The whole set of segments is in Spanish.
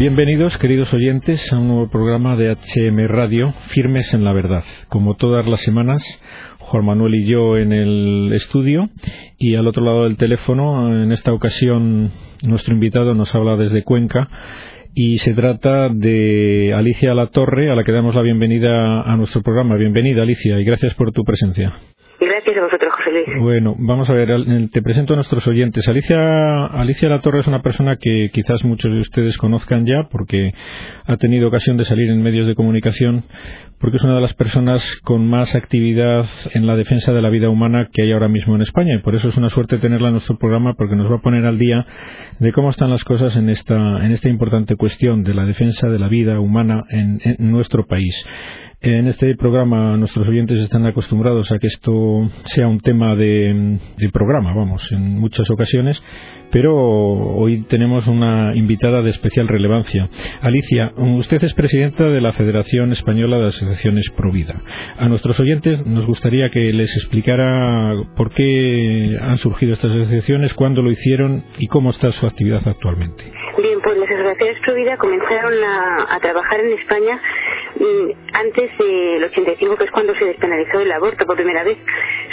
Bienvenidos, queridos oyentes, a un nuevo programa de HM Radio, Firmes en la Verdad. Como todas las semanas, Juan Manuel y yo en el estudio y al otro lado del teléfono, en esta ocasión, nuestro invitado nos habla desde Cuenca y se trata de Alicia La Torre, a la que damos la bienvenida a nuestro programa. Bienvenida, Alicia, y gracias por tu presencia. Gracias a vosotros, José Luis. Bueno, vamos a ver, te presento a nuestros oyentes. Alicia, Alicia La Torre es una persona que quizás muchos de ustedes conozcan ya porque ha tenido ocasión de salir en medios de comunicación porque es una de las personas con más actividad en la defensa de la vida humana que hay ahora mismo en España y por eso es una suerte tenerla en nuestro programa porque nos va a poner al día de cómo están las cosas en esta, en esta importante cuestión de la defensa de la vida humana en nuestro país. En este programa nuestros oyentes están acostumbrados a que esto sea un tema de, programa, vamos, en muchas ocasiones, pero hoy tenemos una invitada de especial relevancia. Alicia, usted es presidenta de la Federación Española de Asociaciones Provida. A nuestros oyentes nos gustaría que les explicara por qué han surgido estas asociaciones, cuándo lo hicieron y cómo está su actividad actualmente. Bien, pues las asociaciones Provida comenzaron a trabajar en España antes del 85, que es cuando se despenalizó el aborto por primera vez,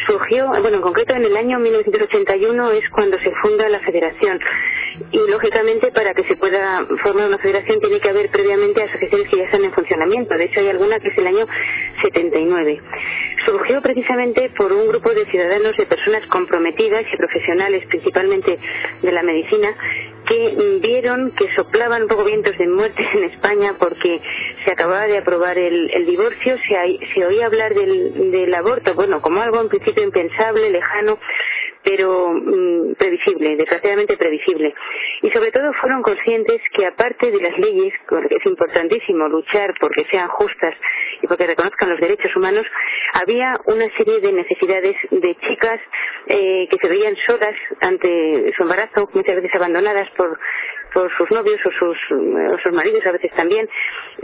surgió, bueno, en concreto en el año 1981 es cuando se funda la federación. Y lógicamente para que se pueda formar una federación tiene que haber previamente asociaciones que ya están en funcionamiento. De hecho hay alguna que es el año 79. Surgió precisamente por un grupo de ciudadanos, de personas comprometidas y profesionales, principalmente de la medicina, que vieron que soplaban un poco vientos de muerte en España porque se acababa de aprobar el, divorcio, se, se, oía hablar del, del, aborto, bueno, como algo en principio impensable, lejano, pero mm, previsible, desgraciadamente previsible. Y sobre todo fueron conscientes que aparte de las leyes, porque es importantísimo luchar porque sean justas y porque reconozcan los derechos humanos, había una serie de necesidades de chicas eh, que se veían solas ante su embarazo, muchas veces abandonadas por por sus novios o sus, o sus maridos a veces también,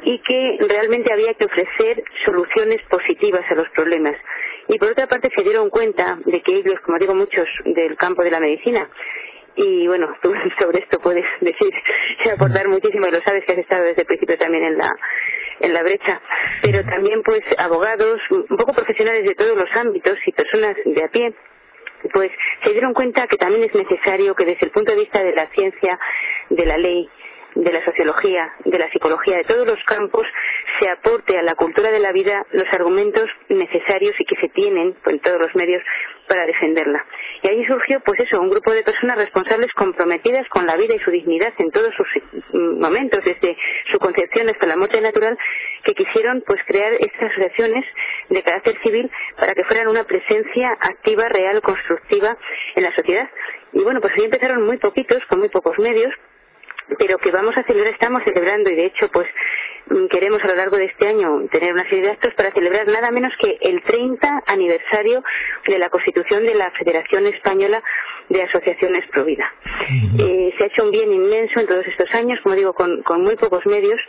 y que realmente había que ofrecer soluciones positivas a los problemas y por otra parte se dieron cuenta de que ellos, como digo muchos del campo de la medicina, y bueno, tú sobre esto puedes decir y aportar muchísimo y lo sabes que has estado desde el principio también en la en la brecha, pero también pues abogados, un poco profesionales de todos los ámbitos y personas de a pie pues se dieron cuenta que también es necesario que desde el punto de vista de la ciencia, de la ley, de la sociología, de la psicología, de todos los campos, se aporte a la cultura de la vida los argumentos necesarios y que se tienen en todos los medios para defenderla. Y ahí surgió, pues eso, un grupo de personas responsables comprometidas con la vida y su dignidad en todos sus mm, momentos, desde su concepción hasta la muerte natural, que quisieron, pues, crear estas asociaciones de carácter civil para que fueran una presencia activa, real, constructiva en la sociedad. Y bueno, pues ahí empezaron muy poquitos, con muy pocos medios, pero que vamos a celebrar, estamos celebrando y de hecho pues mm, queremos a lo largo de este año tener una serie de actos para celebrar nada menos que el 30 aniversario de la constitución de la Federación Española de Asociaciones Provida. Eh, se ha hecho un bien inmenso en todos estos años, como digo, con, con muy pocos medios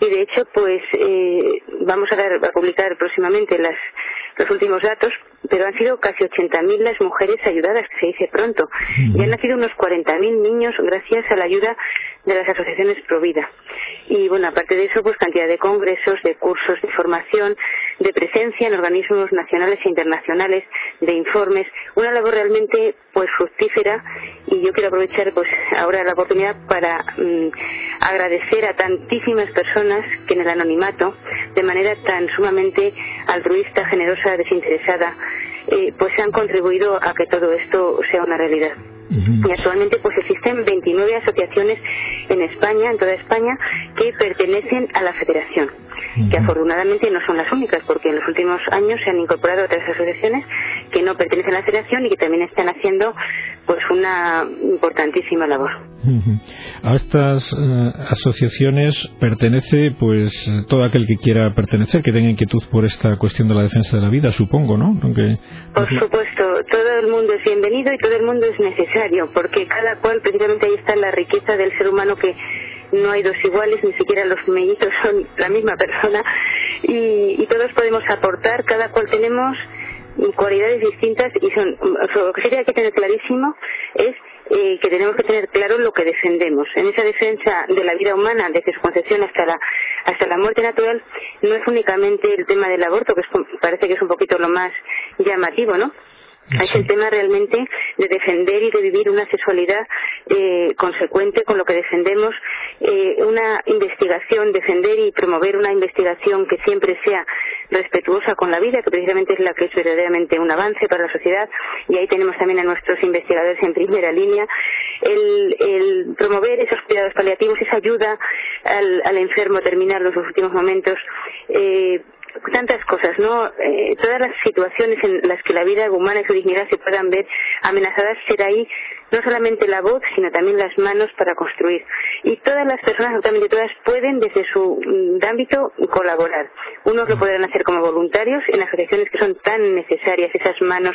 y de hecho pues eh, vamos a, dar, a publicar próximamente las los últimos datos, pero han sido casi 80.000 las mujeres ayudadas, que se dice pronto, y han nacido unos 40.000 niños gracias a la ayuda de las asociaciones Provida. Y bueno, aparte de eso, pues cantidad de congresos, de cursos de formación, de presencia en organismos nacionales e internacionales, de informes, una labor realmente pues fructífera. Y yo quiero aprovechar pues ahora la oportunidad para mm, agradecer a tantísimas personas que en el anonimato, de manera tan sumamente altruista, generosa, desinteresada, eh, pues han contribuido a que todo esto sea una realidad. Y actualmente pues existen 29 asociaciones en España, en toda España, que pertenecen a la federación, que afortunadamente no son las únicas, porque en los últimos años se han incorporado otras asociaciones que no pertenecen a la federación y que también están haciendo pues una importantísima labor. A estas eh, asociaciones pertenece pues todo aquel que quiera pertenecer, que tenga inquietud por esta cuestión de la defensa de la vida, supongo, ¿no? por supuesto, todo el mundo es bienvenido y todo el mundo es necesario, porque cada cual, precisamente ahí está la riqueza del ser humano que no hay dos iguales, ni siquiera los mellizos son la misma persona y, y todos podemos aportar, cada cual tenemos cualidades distintas y son lo que sería que tener clarísimo es eh, que tenemos que tener claro lo que defendemos. En esa defensa de la vida humana, desde su concepción hasta la, hasta la muerte natural, no es únicamente el tema del aborto, que parece que es un poquito lo más llamativo, ¿no? Es el tema realmente de defender y de vivir una sexualidad eh, consecuente con lo que defendemos, eh, una investigación, defender y promover una investigación que siempre sea respetuosa con la vida, que precisamente es la que es verdaderamente un avance para la sociedad, y ahí tenemos también a nuestros investigadores en primera línea, el, promover esos cuidados paliativos, esa ayuda al, al enfermo a terminar los últimos momentos, eh, tantas cosas, ¿no? Eh, todas las situaciones en las que la vida humana y su dignidad se puedan ver amenazadas, ser ahí no solamente la voz, sino también las manos para construir. Y todas las personas, absolutamente todas, pueden desde su mm, ámbito colaborar. Unos lo podrán hacer como voluntarios en asociaciones que son tan necesarias, esas manos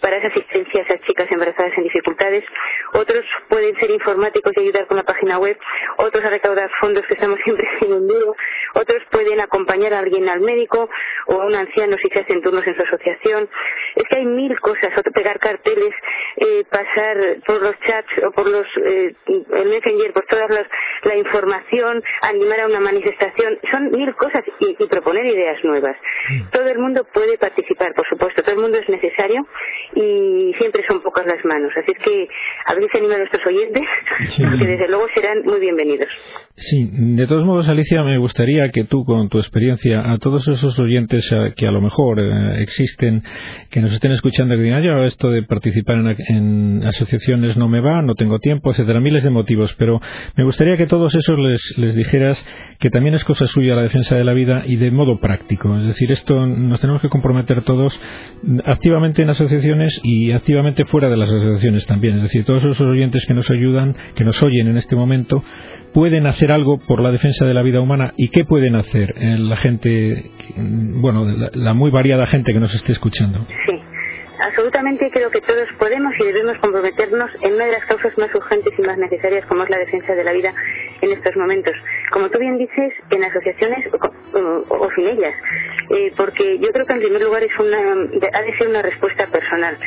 para esa asistencia a esas chicas embarazadas en dificultades. Otros pueden ser informáticos y ayudar con la página web. Otros a recaudar fondos que estamos siempre sin un duro. Otros pueden acompañar a alguien al médico o a un anciano si se hacen turnos en su asociación. Es que hay mil cosas. Otro pegar carteles, eh, pasar por los chats o por los eh, el messenger, por toda la información, animar a una manifestación, son mil cosas y, proponer ideas nuevas. Mm. Todo el mundo puede participar, por supuesto, todo el mundo es necesario y siempre son pocas las manos. Así es que a ver si anima a nuestros oyentes, que desde luego serán muy bienvenidos. Sí, de todos modos, Alicia, me gustaría que tú, con tu experiencia, a todos esos oyentes que a lo mejor eh, existen, que nos estén escuchando, que digan, yo esto de participar en, en asociaciones no me va, no tengo tiempo, etcétera, miles de motivos, pero me gustaría que todos esos les, les dijeras que también es cosa suya la defensa de la vida y de modo práctico. Es decir, esto nos tenemos que comprometer todos activamente en asociaciones y activamente fuera de las asociaciones también. Es decir, todos esos oyentes que nos ayudan, que nos oyen en este momento, pueden hacer algo por la defensa de la vida humana y qué pueden hacer la gente, bueno, la, la muy variada gente que nos esté escuchando. Sí absolutamente creo que todos podemos y debemos comprometernos en una de las causas más urgentes y más necesarias como es la defensa de la vida en estos momentos. Como tú bien dices, en asociaciones o, sin ellas, eh, porque yo creo que en primer lugar es una, ha de ser una respuesta personal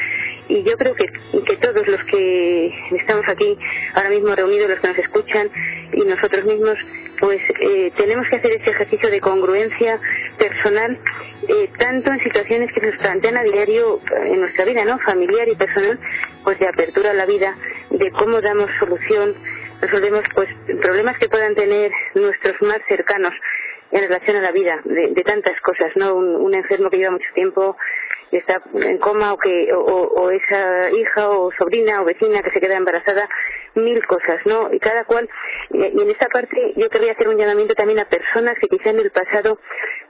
y yo creo que, que todos los que estamos aquí ahora mismo reunidos, los que nos escuchan y nosotros mismos, pues eh, tenemos que hacer ese ejercicio de congruencia personal, eh, tanto en situaciones que nos plantean a diario en nuestra vida, ¿no? Familiar y personal, pues de apertura a la vida, de cómo damos solución, resolvemos pues problemas que puedan tener nuestros más cercanos en relación a la vida, de, tantas cosas, ¿no? un enfermo que lleva mucho tiempo está en coma o que o, esa hija o sobrina o vecina que se queda embarazada mil cosas no y cada cual y, en esta parte yo querría hacer un llamamiento también a personas que quizá en el pasado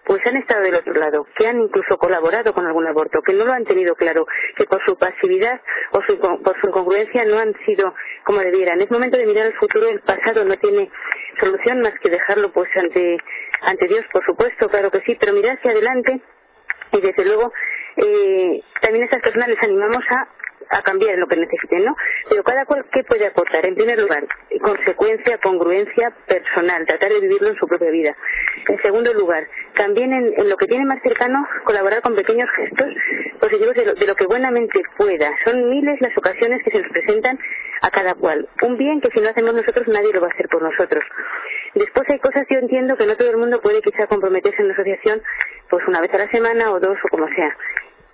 pues han estado del otro lado, que han incluso colaborado con algún aborto, que no lo han tenido claro, que por su pasividad o su, por su incongruencia no han sido como debieran. Es momento de mirar al futuro, el pasado no tiene solución más que dejarlo pues ante, ante Dios, por supuesto, claro que sí, pero mirar hacia adelante y desde luego eh, también a estas personas les animamos a a cambiar lo que necesiten, ¿no? Pero cada cual, ¿qué puede aportar? En primer lugar, consecuencia, congruencia personal, tratar de vivirlo en su propia vida. En segundo lugar, también en, lo que tiene más cercano, colaborar con pequeños gestos positivos de lo, de lo que buenamente pueda. Son miles las ocasiones que se nos presentan a cada cual. Un bien que si no hacemos nosotros, nadie lo va a hacer por nosotros. Después hay cosas, yo entiendo que no todo el mundo puede quizá comprometerse en la asociación pues una vez a la semana o dos o como sea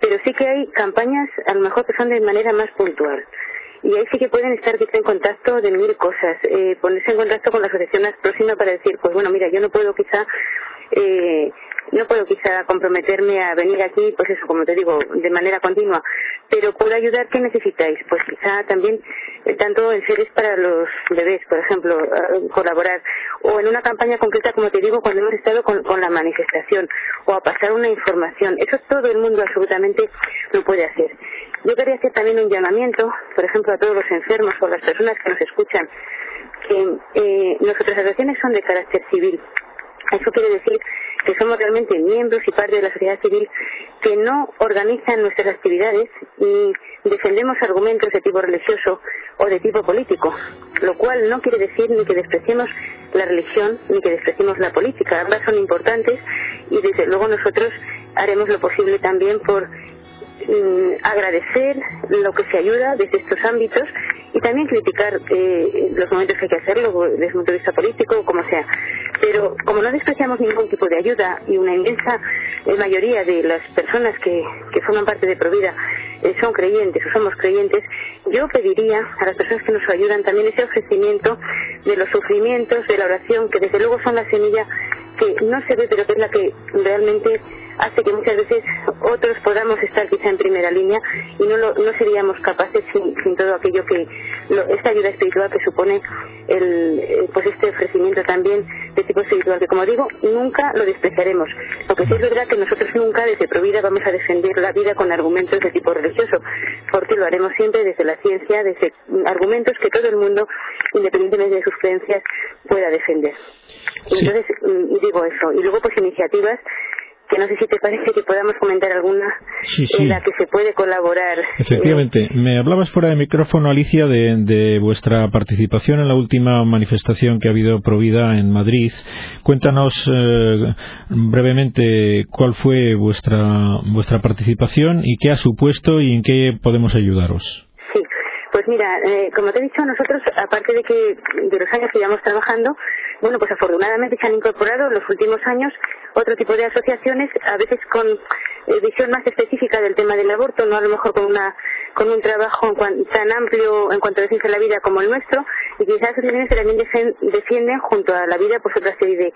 pero sí que hay campañas a lo mejor que son de manera más puntual. Y ahí sí que pueden estar en contacto de mil cosas, eh, ponerse en contacto con la asociación más próxima para decir, pues bueno, mira, yo no puedo quizá eh, no puedo quizá comprometerme a venir aquí, pues eso, como te digo, de manera continua, pero puedo ayudar, ¿qué necesitáis? Pues quizá también, tanto en series para los bebés, por ejemplo, colaborar, o en una campaña concreta, como te digo, cuando hemos estado con, la manifestación, o a pasar una información. Eso todo el mundo absolutamente lo puede hacer. Yo quería hacer también un llamamiento, por ejemplo, a todos los enfermos o las personas que nos escuchan, que eh, nuestras asociaciones son de carácter civil. Eso quiere decir que somos realmente miembros y parte de la sociedad civil que no organizan nuestras actividades y defendemos argumentos de tipo religioso o de tipo político, lo cual no quiere decir ni que despreciemos la religión ni que despreciemos la política. Ambas son importantes y desde luego nosotros haremos lo posible también por mm, agradecer lo que se ayuda desde estos ámbitos y también criticar eh, los momentos que hay que hacerlo desde un punto de vista político o como sea. Pero como no despreciamos ningún tipo de ayuda y una inmensa eh, mayoría de las personas que, que forman parte de Provida eh, son creyentes o somos creyentes, yo pediría a las personas que nos ayudan también ese ofrecimiento de los sufrimientos, de la oración, que desde luego son la semilla que no se ve, pero que es la que realmente hace que muchas veces otros podamos estar quizá en primera línea y no, no seríamos capaces sin, sin todo aquello que esta ayuda espiritual que supone el, eh, pues este ofrecimiento también de tipo espiritual que como digo nunca lo despreciaremos. Porque sí es verdad que nosotros nunca desde Provida vamos a defender la vida con argumentos de tipo religioso porque lo haremos siempre desde la ciencia desde argumentos que todo el mundo independientemente de sus creencias pueda defender. Y entonces mm, digo eso y luego pues iniciativas que no sé si te parece que podamos comentar alguna en la que se puede colaborar. Efectivamente. Me hablabas fuera de micrófono, Alicia, de, vuestra participación en la última manifestación que ha habido Provida en Madrid. Cuéntanos eh, brevemente cuál fue vuestra, vuestra participación y qué ha supuesto y en qué podemos ayudaros. Pues mira, eh, como te he dicho, nosotros, aparte de que de los años que llevamos trabajando, bueno, pues afortunadamente se han incorporado en los últimos años otro tipo de asociaciones, a veces con eh, visión más específica del tema del aborto, no a lo mejor con una con un trabajo tan amplio en cuanto a defensa de la vida como el nuestro, y quizás asociaciones que también defienden junto a la vida pues otra serie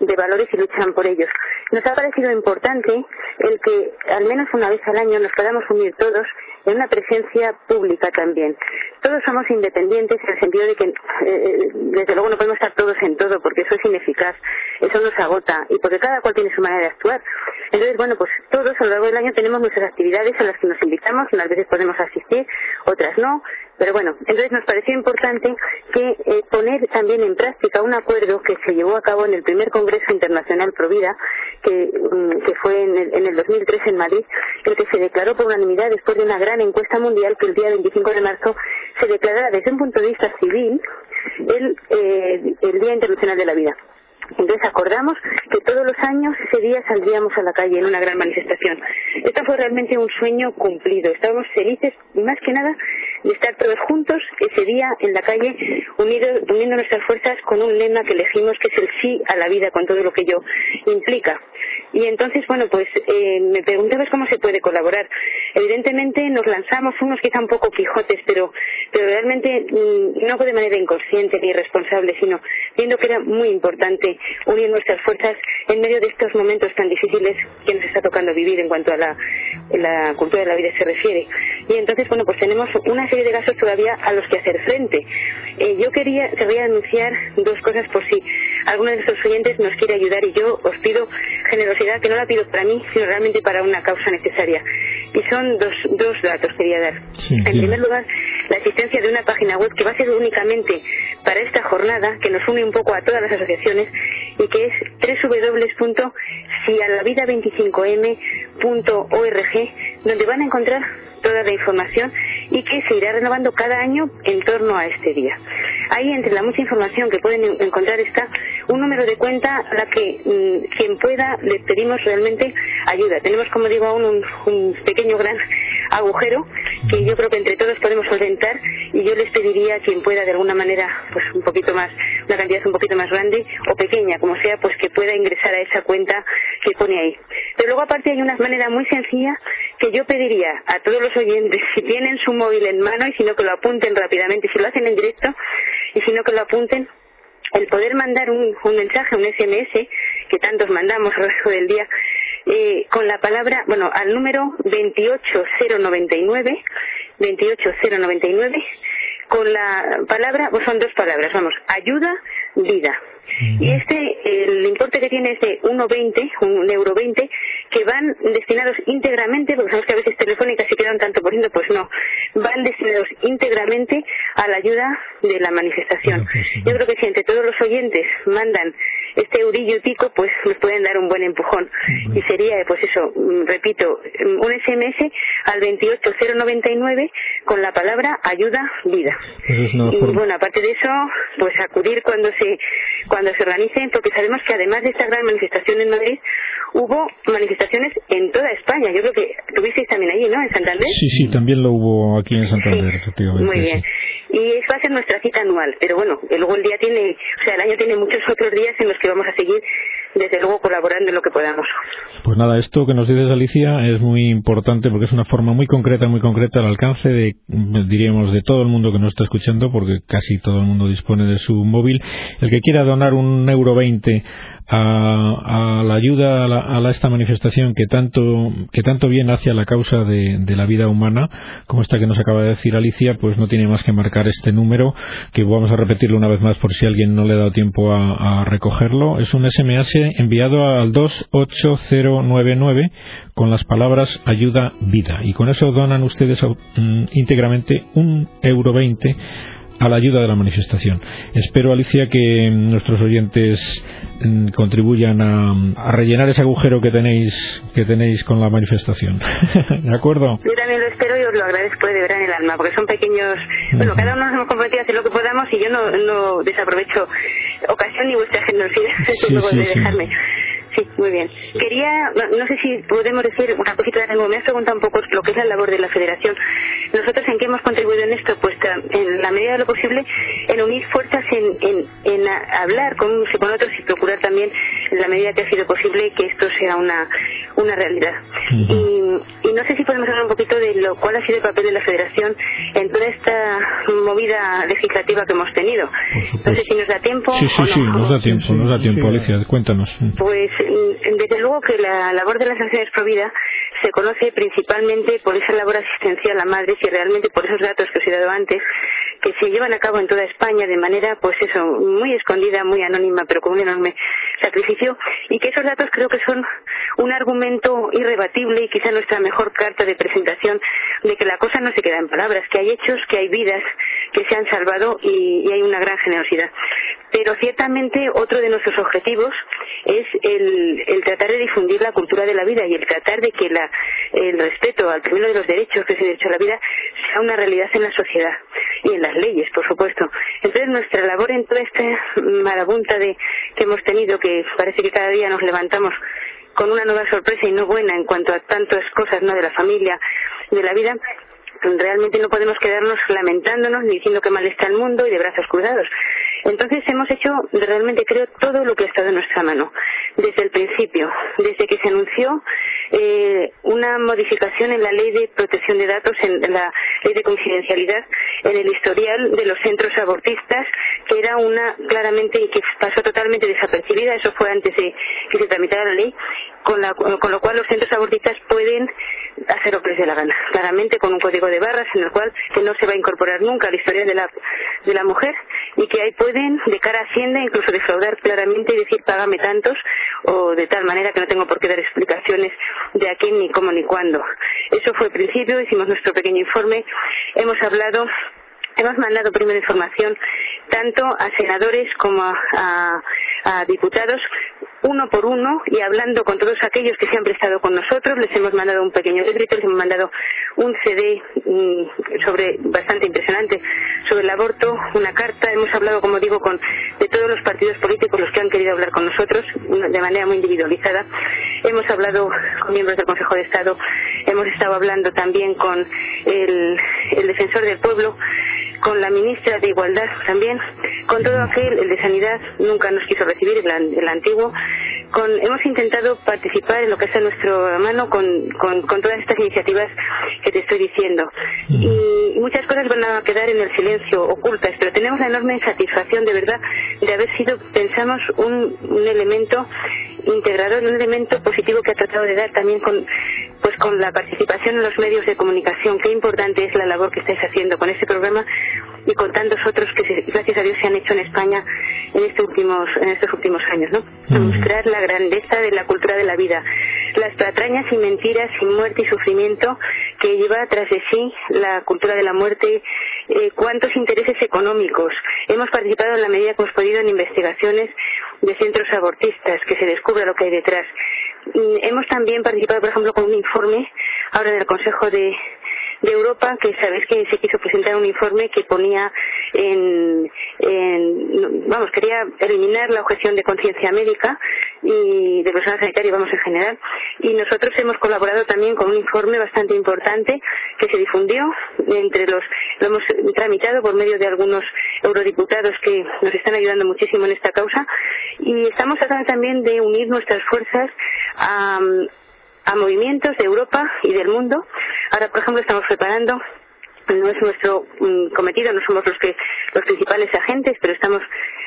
de valores y luchan por ellos. Nos ha parecido importante el que al menos una vez al año nos podamos unir todos en una presencia pública también. Todos somos independientes en el sentido de que, eh, desde luego, no podemos estar todos en todo porque eso es ineficaz, eso nos agota y porque cada cual tiene su manera de actuar. Entonces, bueno, pues todos a lo largo del año tenemos nuestras actividades a las que nos invitamos, unas veces podemos asistir, otras no, pero bueno, entonces nos pareció importante que eh, poner también en práctica un acuerdo que se llevó a cabo en el primer Congreso Internacional Provida, que, mm, que fue en el, en el 2003 en Madrid, el que se declaró por unanimidad después de una gran encuesta mundial que el día 25 de marzo se declarara desde un punto de vista civil el, eh, el Día Internacional de la Vida. Entonces acordamos que todos los años ese día saldríamos a la calle en una gran manifestación. Esto fue realmente un sueño cumplido. Estábamos felices, más que nada, de estar todos juntos ese día en la calle, unidos, uniendo nuestras fuerzas con un lema que elegimos, que es el sí a la vida, con todo lo que ello implica. Y entonces, bueno, pues eh, me preguntabas cómo se puede colaborar. Evidentemente nos lanzamos unos quizá un poco quijotes, pero, pero realmente mm, no de manera inconsciente ni irresponsable, sino viendo que era muy importante unir nuestras fuerzas en medio de estos momentos tan difíciles que nos está tocando vivir en cuanto a la, cultura de la vida se refiere. Y entonces, bueno, pues tenemos una serie de gastos todavía a los que hacer frente. Eh, yo quería, quería anunciar dos cosas por si alguno de nuestros oyentes nos quiere ayudar y yo os pido generosidad que no la pido para mí, sino realmente para una causa necesaria. Y son dos, dos datos que quería dar. en primer lugar, la existencia de una página web que va a ser únicamente para esta jornada, que nos une un poco a todas las asociaciones y que es www.sialavida25m.org, donde van a encontrar toda la información y que se irá renovando cada año en torno a este día. Ahí, entre la mucha información que pueden encontrar, está un número de cuenta a la que mm, quien pueda les pedimos realmente ayuda. Tenemos, como digo, aún un, un pequeño gran agujero que yo creo que entre todos podemos solventar y yo les pediría a quien pueda de alguna manera pues un poquito más una cantidad un poquito más grande o pequeña como sea pues que pueda ingresar a esa cuenta que pone ahí. Pero luego aparte hay una manera muy sencilla que yo pediría a todos los oyentes si tienen su móvil en mano y si no que lo apunten rápidamente si lo hacen en directo y si no que lo apunten el poder mandar un, un mensaje, un SMS, que tantos mandamos a lo largo del día, eh, con la palabra, bueno, al número 28099, 28099, con la palabra, pues son dos palabras, vamos, ayuda, vida. Y este, el importe que tiene es de 1,20, un euro 20, que van destinados íntegramente, porque sabemos que a veces telefónicas se quedan tanto por ciento, pues no, van destinados íntegramente a la ayuda de la manifestación. Yo creo que si entre todos los oyentes mandan este eurillo tico, pues nos pueden dar un buen empujón. Y sería, pues eso, mm, repito, mm, un SMS al 28099 con la palabra ayuda vida. y bueno, aparte de eso, pues acudir cuando se cuando se organicen, porque sabemos que además de esta gran manifestación en Madrid, hubo manifestaciones en toda España. Yo creo que tuvisteis también allí, ¿no? En Santander. Sí, sí, también lo hubo aquí en Santander, efectivamente. Muy bien. Y esa va a ser nuestra cita anual, pero bueno, luego el día tiene, o sea, el año tiene muchos otros días en los que vamos a seguir desde luego colaborando en lo que podamos. Pues nada, esto que nos dices Alicia es muy importante porque es una forma muy concreta, muy concreta al alcance de, diríamos, de todo el mundo que nos está escuchando, porque casi todo el mundo dispone de su móvil. El que quiera donar un euro veinte a, la ayuda a, esta manifestación que tanto que tanto bien hace a la causa de, la vida humana como esta que nos acaba de decir Alicia pues no tiene más que marcar este número que vamos a repetirlo una vez más por si alguien no le ha dado tiempo a, recogerlo. Es un SMS enviado al 28099 con las palabras ayuda vida. Y con eso donan ustedes mm, íntegramente un euro veinte a la ayuda de la manifestación. Espero, Alicia, que nuestros oyentes mm, contribuyan a, rellenar ese agujero que tenéis que tenéis con la manifestación. ¿De acuerdo? Yo también lo espero y os lo agradezco de verdad en el alma, porque son pequeños. Bueno, cada uno nos hemos comprometido a hacer lo que podamos y yo no, no desaprovecho ocasión ni vuestra generosidad sí, sí, de dejarme. Sí, muy bien. Quería, no, sé si podemos decir una cosita de algo. Me has preguntado un poco lo que es la labor de la Federación. Nosotros en qué hemos contribuido en esto, pues en la medida de lo posible, en unir fuerzas, en, en, hablar con con otros y procurar también, en la medida que ha sido posible, que esto sea una, una realidad. y, y, no sé si podemos hablar un poquito de lo cuál ha sido el papel de la Federación en toda esta movida legislativa que hemos tenido. No sé si nos da tiempo. Sí, sí, sí, nos da tiempo, nos da tiempo, Alicia. Cuéntanos. Pues Mm, desde luego que la labor de las acciones Provida se conoce principalmente por esa labor asistencial a madres y realmente por esos datos que os he dado antes que se llevan a cabo en toda España de manera, pues eso, muy escondida, muy anónima, pero con un enorme sacrificio, y que esos datos creo que son un argumento irrebatible y quizá nuestra mejor carta de presentación de que la cosa no se queda en palabras, que hay hechos, que hay vidas que se han salvado y, hay una gran generosidad. Pero ciertamente otro de nuestros objetivos es el, tratar de difundir la cultura de la vida y el tratar de que la, el respeto al término de los derechos, que es el derecho a la vida, sea una realidad en la sociedad y en la leyes, por supuesto. Entonces, nuestra labor en toda esta marabunta de, que hemos tenido, que parece que cada día nos levantamos con una nueva sorpresa y no buena en cuanto a tantas cosas, ¿no?, de la familia, de la vida, realmente no podemos quedarnos lamentándonos ni diciendo que mal está el mundo y de brazos cruzados. Entonces hemos hecho realmente creo todo lo que ha estado en nuestra mano desde el principio, desde que se anunció eh, una modificación en la ley de protección de datos, en la ley de confidencialidad, en el historial de los centros abortistas, que era una claramente que pasó totalmente desapercibida, eso fue antes de que se tramitara la ley, con, lo cual los centros abortistas pueden hacer lo que les dé la gana, claramente con un código de barras en el cual que no se va a incorporar nunca al historial de la, de la mujer y que ahí pueden, de cara a Hacienda, incluso defraudar claramente y decir págame tantos o de tal manera que no tengo por qué dar explicaciones de a quién, ni cómo, ni cuándo. Eso fue el principio, hicimos nuestro pequeño informe, hemos hablado Hemos mandado primera información tanto a senadores como a, diputados uno por uno y hablando con todos aquellos que se han prestado con nosotros. Les hemos mandado un pequeño librito, les hemos mandado un CD mm, sobre bastante impresionante sobre el aborto, una carta. Hemos hablado, como digo, con de todos los partidos políticos los que han querido hablar con nosotros de manera muy individualizada. Hemos hablado con miembros del Consejo de Estado. Hemos estado hablando también con el defensor del pueblo con la ministra de Igualdad también, con todo aquel, el de Sanidad nunca nos quiso recibir, el, antiguo, con, hemos intentado participar en lo que está a nuestra mano con, con, todas estas iniciativas que te estoy diciendo. Y, muchas cosas van a quedar en el silencio, ocultas, pero tenemos la enorme satisfacción de verdad de haber sido, pensamos, un, un elemento integrador, un elemento positivo que ha tratado de dar también con, pues con la participación en los medios de comunicación. Qué importante es la labor que estáis haciendo con este programa y con tantos otros que gracias a Dios se han hecho en España en estos últimos en estos últimos años, ¿no? Mostrar la grandeza de la cultura de la vida, las patrañas y mentiras y muerte y sufrimiento que lleva tras de sí la cultura de la muerte, eh, cuántos intereses económicos. Hemos participado en la medida que hemos podido en investigaciones de centros abortistas, que se descubra lo que hay detrás. Mm, hemos también participado, por ejemplo, con un informe ahora del Consejo de de Europa, que sabéis que se quiso presentar un informe que ponía en, vamos, quería eliminar la objeción de conciencia médica y de personal sanitario, vamos, en general. Y nosotros hemos colaborado también con un informe bastante importante que se difundió entre los, lo hemos tramitado por medio de algunos eurodiputados que nos están ayudando muchísimo en esta causa y estamos tratando también de unir nuestras fuerzas a, a movimientos de Europa y del mundo. Ahora, por ejemplo, estamos preparando no es nuestro mm, cometido, no somos los que los principales agentes, pero estamos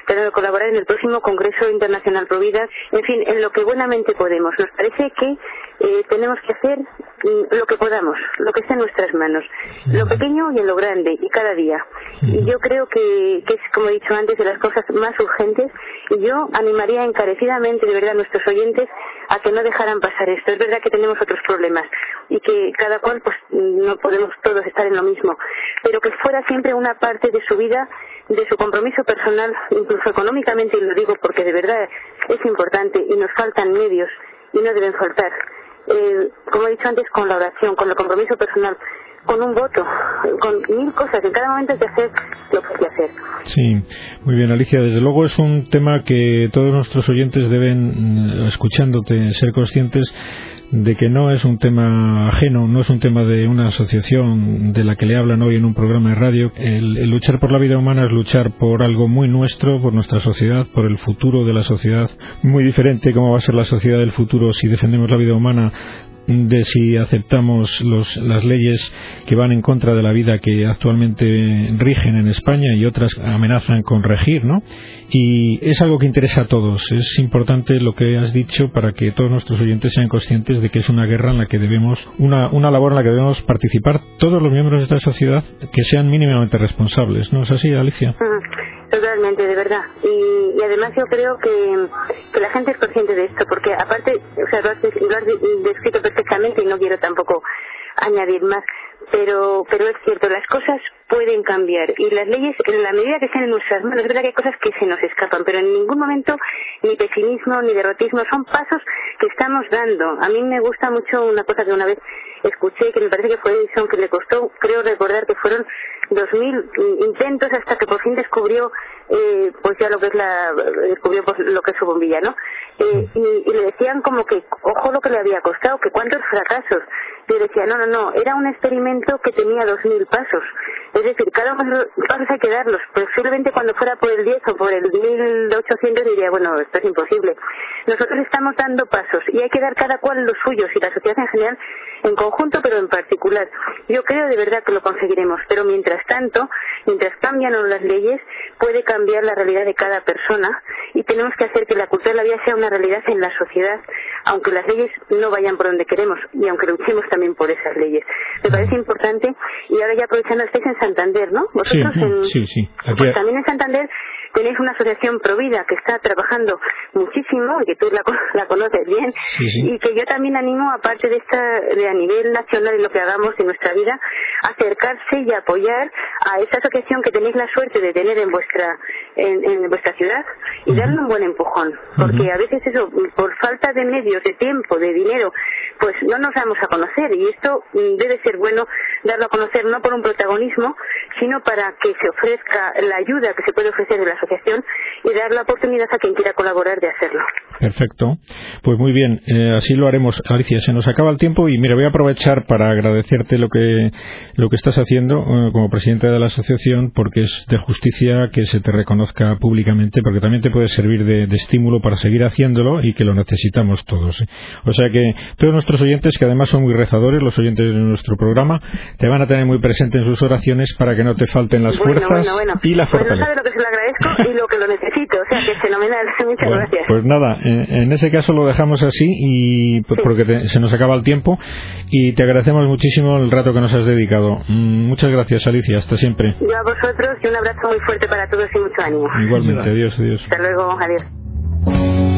tratando de colaborar en el próximo Congreso Internacional Provida, en fin, en lo que buenamente podemos. Nos parece que eh, tenemos que hacer mm, lo que podamos, lo que esté en nuestras manos, lo pequeño y en lo grande, y cada día. Y yo creo que, que es, como he dicho antes, de las cosas más urgentes, y yo animaría encarecidamente, de verdad, a nuestros oyentes a que no dejaran pasar esto. Es verdad que tenemos otros problemas y que cada cual, pues, no podemos todos estar en lo mismo, pero que fuera siempre una parte de su vida, de su compromiso personal, incluso económicamente, y lo digo porque de verdad es importante y nos faltan medios y no deben faltar eh, como he dicho antes, con la oración, con el compromiso personal, con un voto, con mil cosas. En cada momento hay que hacer lo que hay que hacer. Sí, muy bien, Alicia. Desde luego es un tema que todos nuestros oyentes deben, mm, escuchándote, ser conscientes de que no es un tema ajeno, no es un tema de una asociación de la que le hablan hoy en un programa de radio. El, luchar por la vida humana es luchar por algo muy nuestro, por nuestra sociedad, por el futuro de la sociedad, muy diferente cómo va a ser la sociedad del futuro si defendemos la vida humana de si aceptamos las leyes que van en contra de la vida que actualmente rigen en España y otras amenazan con regir, ¿no? Y es algo que interesa a todos. Es importante lo que has dicho para que todos nuestros oyentes sean conscientes de que es una guerra en la que debemos, una, una labor en la que debemos participar todos los miembros de esta sociedad que sean mínimamente responsables. ¿No es así, Alicia? Totalmente, de verdad. Y, además yo creo que, que, la gente es consciente de esto, porque aparte, o sea, lo has, lo has descrito perfectamente y no quiero tampoco añadir más pero pero es cierto las cosas pueden cambiar y las leyes en la medida que estén en nuestras manos es verdad que hay cosas que se nos escapan pero en ningún momento ni pesimismo ni derrotismo son pasos que estamos dando a mí me gusta mucho una cosa que una vez escuché que me parece que fue Edison que le costó creo recordar que fueron dos mil intentos hasta que por fin descubrió eh, pues ya lo que es la descubrió pues, lo que es su bombilla no eh, y, y le decían como que ojo lo que le había costado que cuántos fracasos yo decía, no, no, no, era un experimento que tenía dos mil pasos. Es decir, cada uno de los pasos hay que darlos. Posiblemente cuando fuera por el 10 o por el 1800 diría, bueno, esto es imposible. Nosotros estamos dando pasos y hay que dar cada cual los suyos y la sociedad en general en conjunto, pero en particular. Yo creo de verdad que lo conseguiremos, pero mientras tanto, mientras cambian las leyes, puede cambiar la realidad de cada persona y tenemos que hacer que la cultura de la vida sea una realidad en la sociedad, aunque las leyes no vayan por donde queremos y aunque luchemos también por esas leyes. Me parece importante y ahora ya aprovechando, estáis en Santander, ¿no? Vosotros sí, sí, Pues también en Santander tenéis una asociación Provida que está trabajando muchísimo y que tú la, la conoces bien y que yo también animo aparte de esta de a nivel nacional en lo que hagamos en nuestra vida acercarse y apoyar a esa asociación que tenéis la suerte de tener en vuestra en, vuestra ciudad y darle un buen empujón. Porque a veces eso por falta de medios de tiempo de dinero pues no nos vamos a conocer y esto debe ser bueno darlo a conocer no por un protagonismo sino para que se ofrezca la ayuda que se puede ofrecer de la asociación y dar la oportunidad a quien quiera colaborar de hacerlo. Perfecto. Pues muy bien, eh, así lo haremos. Alicia, se nos acaba el tiempo y mira, voy a aprovechar para agradecerte lo que, lo que estás haciendo eh, como presidenta de la asociación porque es de justicia que se te reconozca públicamente porque también te puede servir de, estímulo para seguir haciéndolo y que lo necesitamos todos. ¿eh? O sea que todos nuestros oyentes, que además son muy rezadores, los oyentes de nuestro programa, te van a tener muy presente en sus oraciones para que no te falten las fuerzas y la pues fortaleza. lo que se lo agradezco y lo que lo necesito. O sea, que es fenomenal. Muchas gracias. Pues nada, en ese caso lo dejamos así y porque se nos acaba el tiempo y te agradecemos muchísimo el rato que nos has dedicado. Mm, muchas gracias, Alicia. Hasta siempre. Yo a vosotros y un abrazo muy fuerte para todos y mucho ánimo. Igualmente. Adiós, adiós. Hasta luego. Adiós.